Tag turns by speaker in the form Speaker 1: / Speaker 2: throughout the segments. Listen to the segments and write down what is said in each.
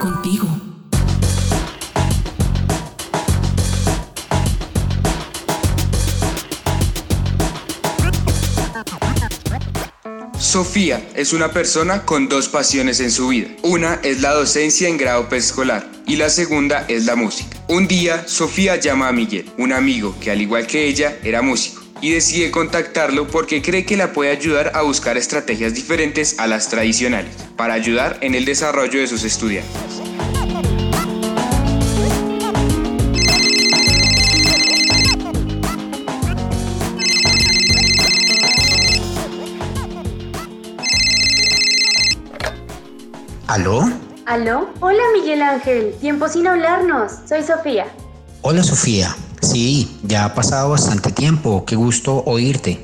Speaker 1: Contigo.
Speaker 2: Sofía es una persona con dos pasiones en su vida. Una es la docencia en grado preescolar y la segunda es la música. Un día, Sofía llama a Miguel, un amigo que al igual que ella era músico, y decide contactarlo porque cree que la puede ayudar a buscar estrategias diferentes a las tradicionales para ayudar en el desarrollo de sus estudiantes.
Speaker 3: ¿Aló?
Speaker 4: ¿Aló? Hola Miguel Ángel, tiempo sin hablarnos. Soy Sofía.
Speaker 3: Hola Sofía. Sí, ya ha pasado bastante tiempo. Qué gusto oírte.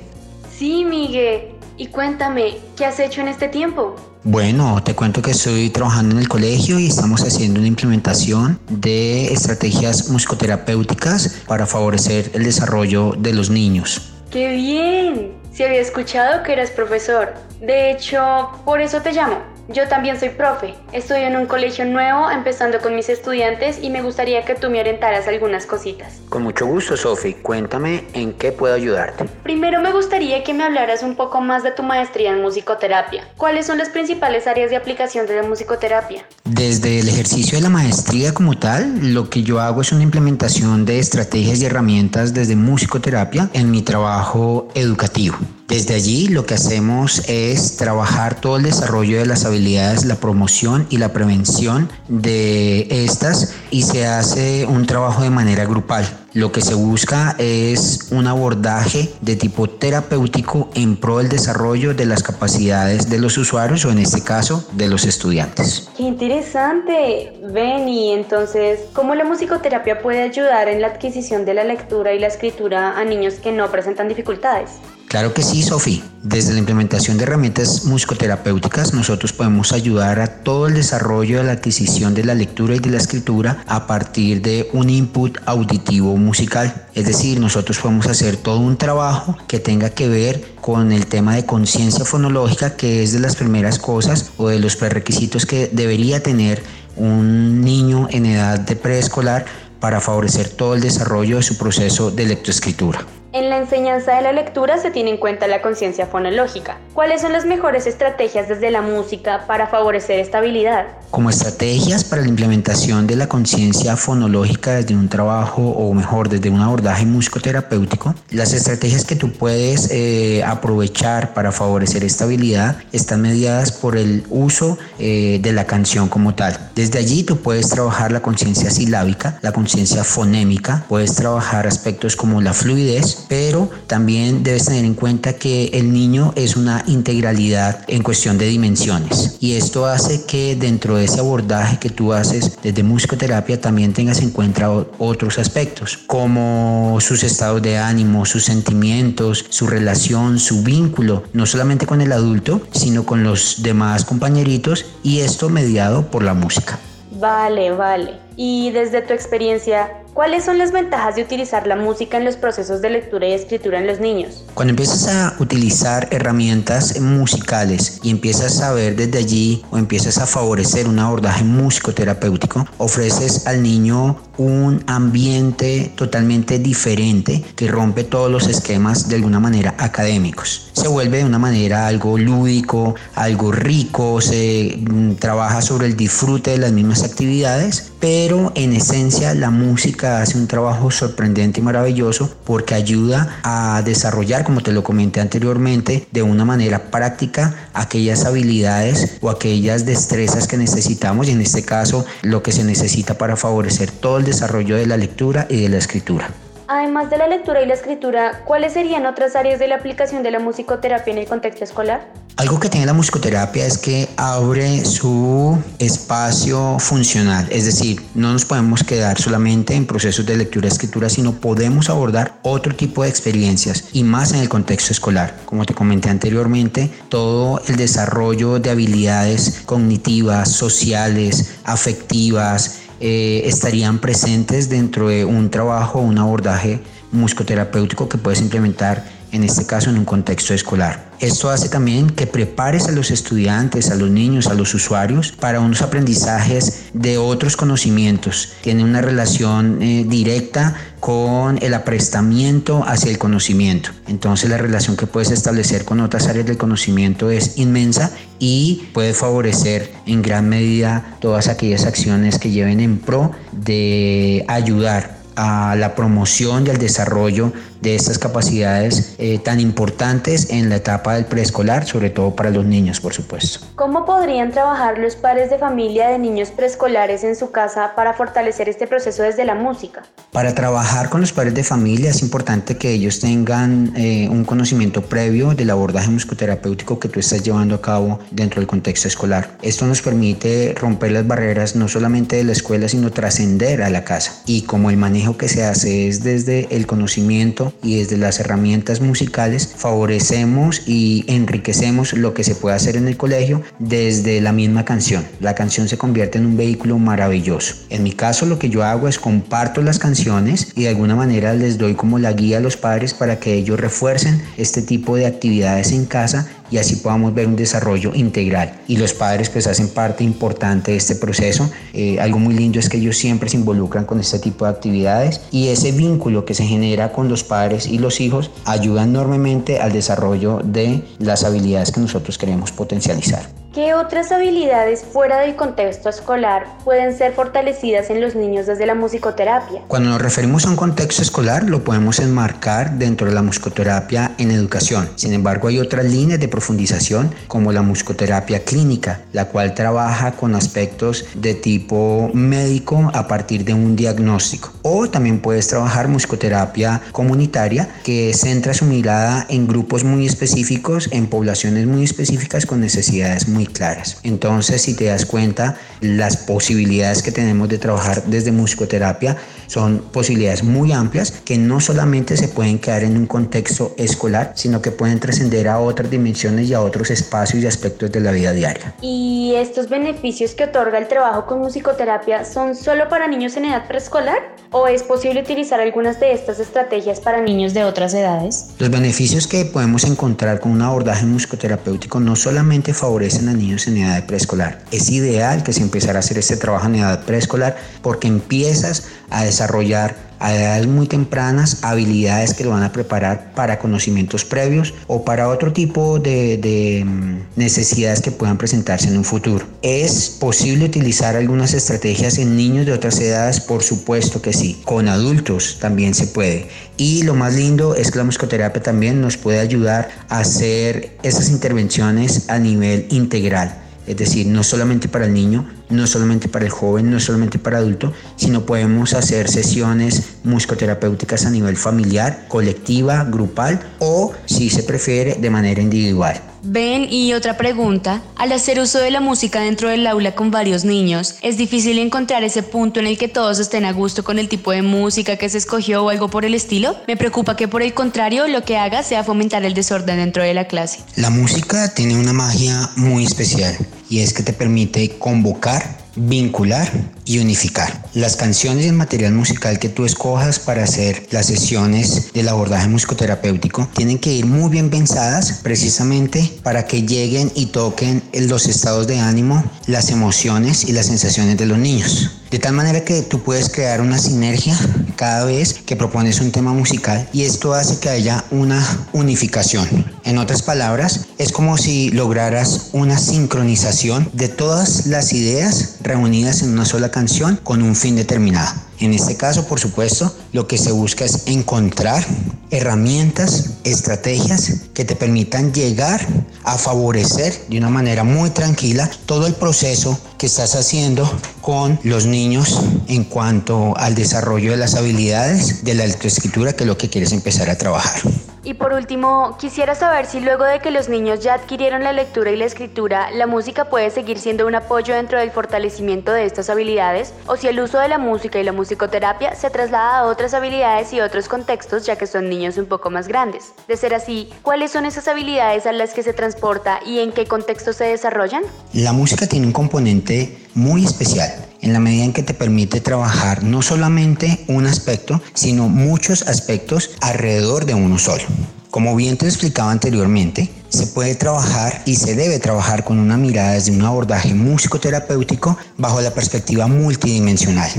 Speaker 4: Sí, Miguel. Y cuéntame, ¿qué has hecho en este tiempo?
Speaker 3: Bueno, te cuento que estoy trabajando en el colegio y estamos haciendo una implementación de estrategias musicoterapéuticas para favorecer el desarrollo de los niños.
Speaker 4: ¡Qué bien! Se había escuchado que eras profesor. De hecho, por eso te llamo. Yo también soy profe. Estoy en un colegio nuevo, empezando con mis estudiantes y me gustaría que tú me orientaras algunas cositas.
Speaker 3: Con mucho gusto, Sofi. Cuéntame en qué puedo ayudarte.
Speaker 4: Primero me gustaría que me hablaras un poco más de tu maestría en musicoterapia. ¿Cuáles son las principales áreas de aplicación de la musicoterapia?
Speaker 3: Desde el ejercicio de la maestría como tal, lo que yo hago es una implementación de estrategias y herramientas desde musicoterapia en mi trabajo educativo. Desde allí lo que hacemos es trabajar todo el desarrollo de las habilidades, la promoción y la prevención de estas y se hace un trabajo de manera grupal. Lo que se busca es un abordaje de tipo terapéutico en pro del desarrollo de las capacidades de los usuarios o en este caso de los estudiantes.
Speaker 4: ¡Qué interesante! Benny, entonces, ¿cómo la musicoterapia puede ayudar en la adquisición de la lectura y la escritura a niños que no presentan dificultades?
Speaker 3: Claro que sí, Sofi. Desde la implementación de herramientas musicoterapéuticas, nosotros podemos ayudar a todo el desarrollo de la adquisición de la lectura y de la escritura a partir de un input auditivo musical. Es decir, nosotros podemos hacer todo un trabajo que tenga que ver con el tema de conciencia fonológica, que es de las primeras cosas o de los prerequisitos que debería tener un niño en edad de preescolar para favorecer todo el desarrollo de su proceso de lectoescritura.
Speaker 4: En la enseñanza de la lectura se tiene en cuenta la conciencia fonológica. ¿Cuáles son las mejores estrategias desde la música para favorecer esta habilidad?
Speaker 3: Como estrategias para la implementación de la conciencia fonológica desde un trabajo o mejor desde un abordaje musicoterapéutico, las estrategias que tú puedes eh, aprovechar para favorecer esta habilidad están mediadas por el uso eh, de la canción como tal. Desde allí tú puedes trabajar la conciencia silábica, la conciencia fonémica, puedes trabajar aspectos como la fluidez, pero también debes tener en cuenta que el niño es una integralidad en cuestión de dimensiones y esto hace que dentro de ese abordaje que tú haces desde musicoterapia también tengas en cuenta otros aspectos como sus estados de ánimo, sus sentimientos, su relación, su vínculo, no solamente con el adulto, sino con los demás compañeritos y esto mediado por la música.
Speaker 4: Vale, vale. Y desde tu experiencia, ¿Cuáles son las ventajas de utilizar la música en los procesos de lectura y escritura en los niños?
Speaker 3: Cuando empiezas a utilizar herramientas musicales y empiezas a ver desde allí o empiezas a favorecer un abordaje musicoterapéutico, ofreces al niño un ambiente totalmente diferente que rompe todos los esquemas de alguna manera académicos. Se vuelve de una manera algo lúdico, algo rico, se mm, trabaja sobre el disfrute de las mismas actividades, pero en esencia la música hace un trabajo sorprendente y maravilloso porque ayuda a desarrollar, como te lo comenté anteriormente, de una manera práctica aquellas habilidades o aquellas destrezas que necesitamos y en este caso lo que se necesita para favorecer todo el desarrollo de la lectura y de la escritura.
Speaker 4: Además de la lectura y la escritura, ¿cuáles serían otras áreas de la aplicación de la musicoterapia en el contexto escolar?
Speaker 3: Algo que tiene la musicoterapia es que abre su espacio funcional, es decir, no nos podemos quedar solamente en procesos de lectura y escritura, sino podemos abordar otro tipo de experiencias y más en el contexto escolar. Como te comenté anteriormente, todo el desarrollo de habilidades cognitivas, sociales, afectivas, eh, estarían presentes dentro de un trabajo un abordaje musicoterapéutico que puedes implementar en este caso en un contexto escolar. Esto hace también que prepares a los estudiantes, a los niños, a los usuarios para unos aprendizajes de otros conocimientos. Tiene una relación eh, directa con el aprestamiento hacia el conocimiento. Entonces la relación que puedes establecer con otras áreas del conocimiento es inmensa y puede favorecer en gran medida todas aquellas acciones que lleven en pro de ayudar a la promoción y al desarrollo de estas capacidades eh, tan importantes en la etapa del preescolar, sobre todo para los niños, por supuesto.
Speaker 4: ¿Cómo podrían trabajar los padres de familia de niños preescolares en su casa para fortalecer este proceso desde la música?
Speaker 3: Para trabajar con los padres de familia es importante que ellos tengan eh, un conocimiento previo del abordaje musicoterapéutico que tú estás llevando a cabo dentro del contexto escolar. Esto nos permite romper las barreras no solamente de la escuela, sino trascender a la casa. Y como el manejo que se hace es desde el conocimiento y desde las herramientas musicales favorecemos y enriquecemos lo que se puede hacer en el colegio desde la misma canción. La canción se convierte en un vehículo maravilloso. En mi caso lo que yo hago es comparto las canciones y de alguna manera les doy como la guía a los padres para que ellos refuercen este tipo de actividades en casa y así podamos ver un desarrollo integral. Y los padres pues hacen parte importante de este proceso. Eh, algo muy lindo es que ellos siempre se involucran con este tipo de actividades y ese vínculo que se genera con los padres y los hijos ayuda enormemente al desarrollo de las habilidades que nosotros queremos potencializar.
Speaker 4: ¿Qué otras habilidades fuera del contexto escolar pueden ser fortalecidas en los niños desde la musicoterapia?
Speaker 3: Cuando nos referimos a un contexto escolar, lo podemos enmarcar dentro de la musicoterapia en educación. Sin embargo, hay otras líneas de profundización como la musicoterapia clínica, la cual trabaja con aspectos de tipo médico a partir de un diagnóstico. O también puedes trabajar musicoterapia comunitaria, que centra su mirada en grupos muy específicos, en poblaciones muy específicas con necesidades muy claras. Entonces, si te das cuenta, las posibilidades que tenemos de trabajar desde musicoterapia son posibilidades muy amplias que no solamente se pueden quedar en un contexto escolar, sino que pueden trascender a otras dimensiones y a otros espacios y aspectos de la vida diaria.
Speaker 4: ¿Y estos beneficios que otorga el trabajo con musicoterapia son solo para niños en edad preescolar? ¿O es posible utilizar algunas de estas estrategias para niños de otras edades?
Speaker 3: Los beneficios que podemos encontrar con un abordaje musicoterapéutico no solamente favorecen a niños en edad preescolar. Es ideal que se empezara a hacer este trabajo en edad preescolar porque empiezas a desarrollar a edades muy tempranas habilidades que lo van a preparar para conocimientos previos o para otro tipo de, de, mm, necesidades que puedan presentarse en un futuro. ¿Es posible utilizar algunas estrategias en niños de otras edades? Por supuesto que sí. Con adultos también se puede. Y lo más lindo es que la musicoterapia también nos puede ayudar a hacer esas intervenciones a nivel integral es decir, no solamente para el niño, no solamente para el joven, no solamente para el adulto, sino podemos hacer sesiones musicoterapéuticas a nivel familiar, colectiva, grupal o, si se prefiere, de manera individual.
Speaker 5: Ven, y otra pregunta, al hacer uso de la música dentro del aula con varios niños, ¿es difícil encontrar ese punto en el que todos estén a gusto con el tipo de música que se escogió o algo por el estilo? Me preocupa que por el contrario lo que haga sea fomentar el desorden dentro de la clase.
Speaker 3: La música tiene una magia muy especial y es que te permite convocar vincular y unificar. Las canciones y el material musical que tú escojas para hacer las sesiones del abordaje musicoterapéutico tienen que ir muy bien pensadas precisamente para que lleguen y toquen los estados de ánimo, las emociones y las sensaciones de los niños. De tal manera que tú puedes crear una sinergia cada vez que propones un tema musical y esto hace que haya una unificación. En otras palabras, es como si lograras una sincronización de todas las ideas reunidas en una sola canción con un fin determinado. En este caso, por supuesto, lo que se busca es encontrar herramientas, estrategias que te permitan llegar a favorecer de una manera muy tranquila todo el proceso que estás haciendo con los niños en cuanto al desarrollo de las habilidades de la lectoescritura, que es lo que quieres empezar a trabajar.
Speaker 4: Y por último, quisiera saber si luego de que los niños ya adquirieron la lectura y la escritura, la música puede seguir siendo un apoyo dentro del fortalecimiento de estas habilidades, o si el uso de la música y la musicoterapia se traslada a otras habilidades y otros contextos ya que son niños un poco más grandes. De ser así, ¿cuáles son esas habilidades a las que se transporta y en qué contextos se desarrollan?
Speaker 3: La música tiene un componente muy especial en la medida en que te permite trabajar no solamente un aspecto, sino muchos aspectos alrededor de uno solo. Como bien te explicaba anteriormente, se puede trabajar y se debe trabajar con una mirada desde un abordaje musicoterapéutico bajo la perspectiva multidimensional.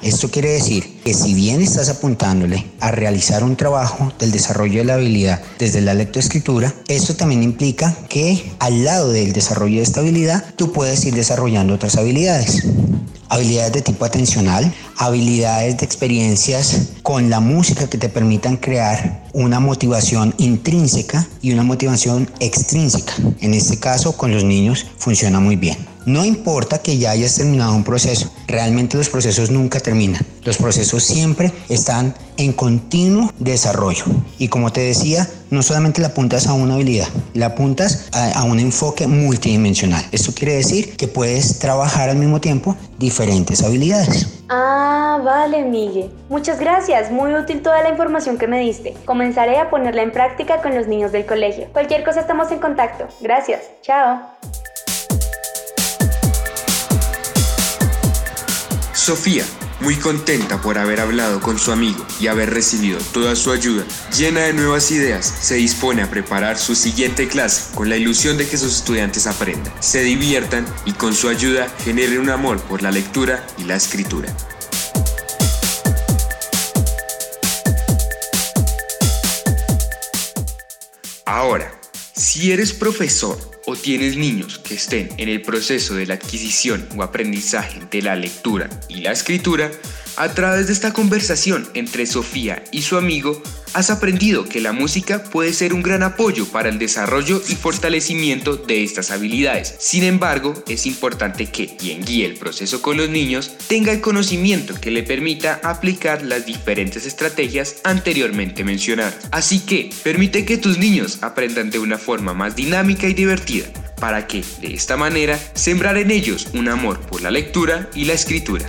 Speaker 3: Esto quiere decir que si bien estás apuntándole a realizar un trabajo del desarrollo de la habilidad desde la lectoescritura, esto también implica que al lado del desarrollo de esta habilidad, tú puedes ir desarrollando otras habilidades habilidades de tipo atencional, habilidades de experiencias con la música que te permitan crear una motivación intrínseca y una motivación extrínseca. En este caso, con los niños funciona muy bien. No importa que ya hayas terminado un proceso, realmente los procesos nunca terminan. Los procesos siempre están en continuo desarrollo. Y como te decía, no solamente la apuntas a una habilidad, la apuntas a, un enfoque multidimensional. Esto quiere decir que puedes trabajar al mismo tiempo diferentes habilidades.
Speaker 4: Ah, vale, Miguel. Muchas gracias. Muy útil toda la información que me diste. Comenzaré a ponerla en práctica con los niños del colegio. Cualquier cosa estamos en contacto. Gracias. Chao.
Speaker 2: Sofía, muy contenta por haber hablado con su amigo y haber recibido toda su ayuda, llena de nuevas ideas, se dispone a preparar su siguiente clase con la ilusión de que sus estudiantes aprendan, se diviertan y con su ayuda generen un amor por la lectura y la escritura. Ahora, si eres profesor o tienes niños que estén en el proceso de la adquisición o aprendizaje de la lectura y la escritura, a través de esta conversación entre Sofía y su amigo, has aprendido que la música puede ser un gran apoyo para el desarrollo y fortalecimiento de estas habilidades. Sin embargo, es importante que quien guíe el proceso con los niños tenga el conocimiento que le permita aplicar las diferentes estrategias anteriormente mencionadas. Así que, permite que tus niños aprendan de una forma más dinámica y divertida para que, de esta manera, sembrar en ellos un amor por la lectura y la escritura.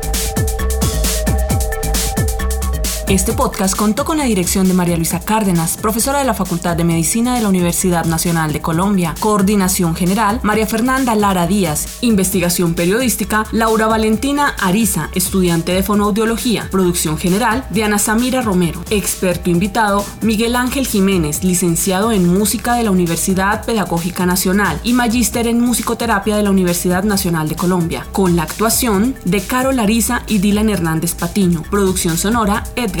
Speaker 1: Este podcast contó con la dirección de María Luisa Cárdenas, profesora de la Facultad de Medicina de la Universidad Nacional de Colombia, coordinación general María Fernanda Lara Díaz, investigación periodística Laura Valentina Ariza, estudiante de fonoaudiología, producción general Diana Samira Romero, experto invitado Miguel Ángel Jiménez, licenciado en música de la Universidad Pedagógica Nacional y magíster en musicoterapia de la Universidad Nacional de Colombia, con la actuación de Carol Ariza y Dylan Hernández Patiño, producción sonora Edgar